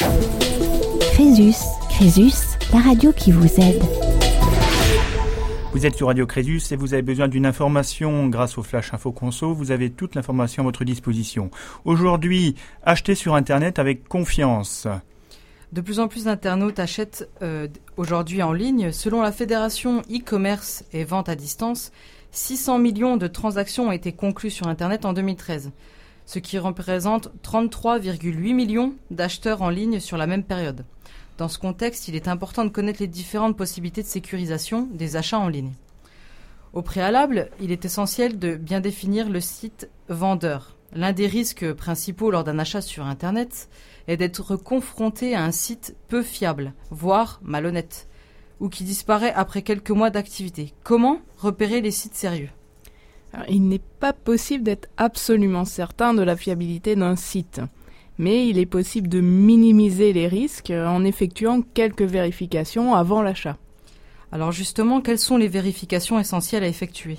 Crésus, Crésus, la radio qui vous aide. Vous êtes sur Radio Crésus et vous avez besoin d'une information grâce au Flash Info Conso. Vous avez toute l'information à votre disposition. Aujourd'hui, achetez sur Internet avec confiance. De plus en plus d'internautes achètent euh, aujourd'hui en ligne. Selon la Fédération e-commerce et vente à distance, 600 millions de transactions ont été conclues sur Internet en 2013, ce qui représente 33,8 millions d'acheteurs en ligne sur la même période. Dans ce contexte, il est important de connaître les différentes possibilités de sécurisation des achats en ligne. Au préalable, il est essentiel de bien définir le site vendeur. L'un des risques principaux lors d'un achat sur Internet est d'être confronté à un site peu fiable, voire malhonnête, ou qui disparaît après quelques mois d'activité. Comment repérer les sites sérieux? Il n'est pas possible d'être absolument certain de la fiabilité d'un site, mais il est possible de minimiser les risques en effectuant quelques vérifications avant l'achat. Alors justement, quelles sont les vérifications essentielles à effectuer?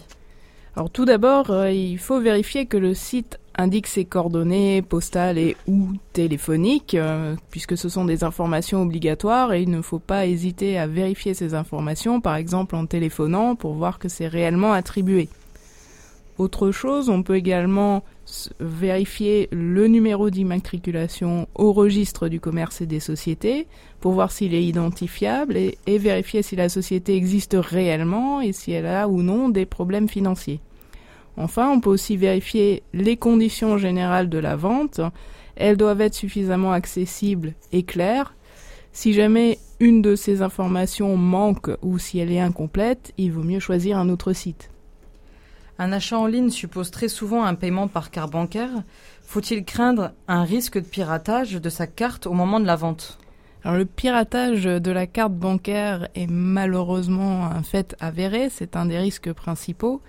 Alors tout d'abord, euh, il faut vérifier que le site indique ses coordonnées postales et ou téléphoniques, euh, puisque ce sont des informations obligatoires et il ne faut pas hésiter à vérifier ces informations, par exemple en téléphonant, pour voir que c'est réellement attribué. Autre chose, on peut également vérifier le numéro d'immatriculation au registre du commerce et des sociétés pour voir s'il est identifiable et, vérifier si la société existe réellement et si elle a ou non des problèmes financiers. Enfin, on peut aussi vérifier les conditions générales de la vente. Elles doivent être suffisamment accessibles et claires. Si jamais une de ces informations manque ou si elle est incomplète, il vaut mieux choisir un autre site. Un achat en ligne suppose très souvent un paiement par carte bancaire. Faut-il craindre un risque de piratage de sa carte au moment de la vente? Le piratage de la carte bancaire est malheureusement un fait avéré, c'est un des risques principaux.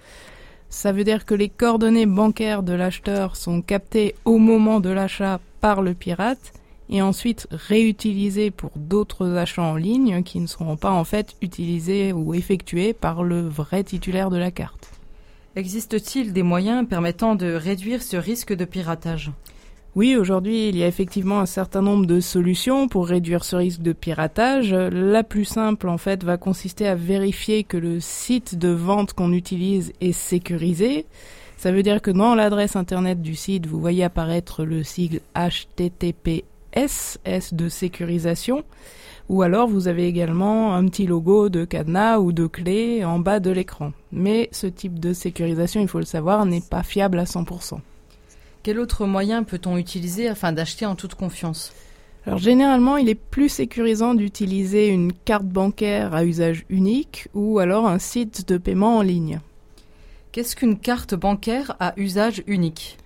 Ça veut dire que les coordonnées bancaires de l'acheteur sont captées au moment de l'achat par le pirate et ensuite réutilisées pour d'autres achats en ligne qui ne seront pas en fait utilisés ou effectués par le vrai titulaire de la carte. Existe-t-il des moyens permettant de réduire ce risque de piratage? Oui, aujourd'hui, il y a effectivement un certain nombre de solutions pour réduire ce risque de piratage. La plus simple, en fait, va consister à vérifier que le site de vente qu'on utilise est sécurisé. Ça veut dire que dans l'adresse internet du site, vous voyez apparaître le sigle HTTPS, S de sécurisation, ou alors vous avez également un petit logo de cadenas ou de clé en bas de l'écran. Mais ce type de sécurisation, il faut le savoir, n'est pas fiable à 100%. Quel autre moyen peut-on utiliser afin d'acheter en toute confiance? Alors généralement, il est plus sécurisant d'utiliser une carte bancaire à usage unique ou alors un site de paiement en ligne. Qu'est-ce qu'une carte bancaire à usage unique?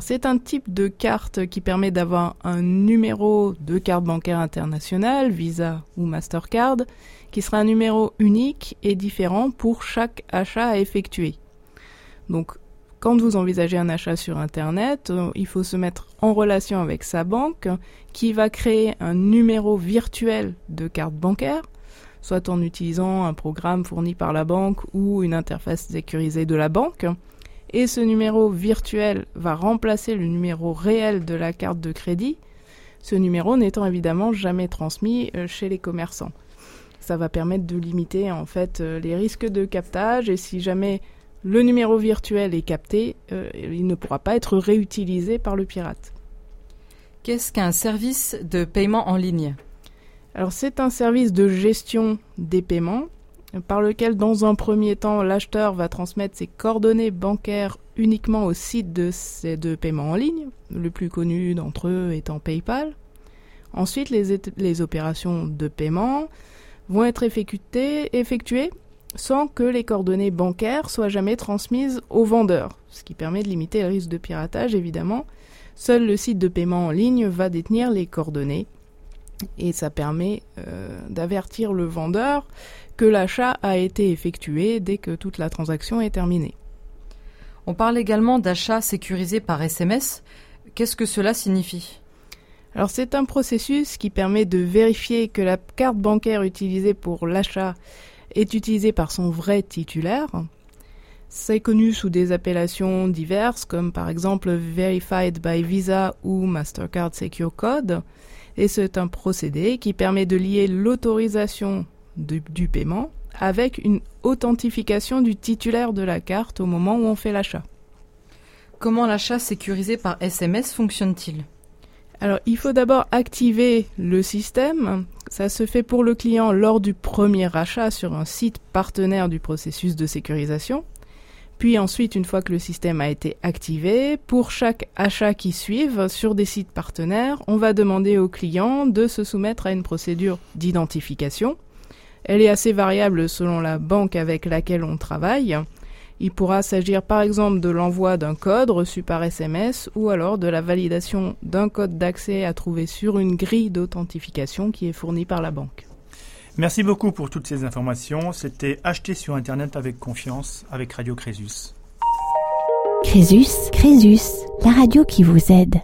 C'est un type de carte qui permet d'avoir un numéro de carte bancaire internationale, Visa ou Mastercard, qui sera un numéro unique et différent pour chaque achat à effectuer. Donc quand vous envisagez un achat sur Internet, euh, il faut se mettre en relation avec sa banque qui va créer un numéro virtuel de carte bancaire, soit en utilisant un programme fourni par la banque ou une interface sécurisée de la banque. Et ce numéro virtuel va remplacer le numéro réel de la carte de crédit, ce numéro n'étant évidemment jamais transmis euh, chez les commerçants. Ça va permettre de limiter en fait euh, les risques de captage et si jamais le numéro virtuel est capté, euh, il ne pourra pas être réutilisé par le pirate. Qu'est-ce qu'un service de paiement en ligne? Alors c'est un service de gestion des paiements par lequel dans un premier temps l'acheteur va transmettre ses coordonnées bancaires uniquement au site de, ces deux paiements en ligne, le plus connu d'entre eux étant PayPal. Ensuite les, opérations de paiement vont être effectuées, effectuées sans que les coordonnées bancaires soient jamais transmises au vendeur, ce qui permet de limiter le risque de piratage évidemment. Seul le site de paiement en ligne va détenir les coordonnées et ça permet euh, d'avertir le vendeur que l'achat a été effectué dès que toute la transaction est terminée. On parle également d'achat sécurisé par SMS. Qu'est-ce que cela signifie? Alors c'est un processus qui permet de vérifier que la carte bancaire utilisée pour l'achat est utilisé par son vrai titulaire. C'est connu sous des appellations diverses comme par exemple Verified by Visa ou Mastercard Secure Code. Et c'est un procédé qui permet de lier l'autorisation du paiement avec une authentification du titulaire de la carte au moment où on fait l'achat. Comment l'achat sécurisé par SMS fonctionne-t-il? Alors, il faut d'abord activer le système. Ça se fait pour le client lors du premier achat sur un site partenaire du processus de sécurisation. Puis ensuite, une fois que le système a été activé, pour chaque achat qui suive sur des sites partenaires, on va demander au client de se soumettre à une procédure d'identification. Elle est assez variable selon la banque avec laquelle on travaille. Il pourra s'agir par exemple de l'envoi d'un code reçu par SMS ou alors de la validation d'un code d'accès à trouver sur une grille d'authentification qui est fournie par la banque. Merci beaucoup pour toutes ces informations. C'était acheté sur Internet avec confiance avec Radio Crésus. Crésus, Crésus, la radio qui vous aide.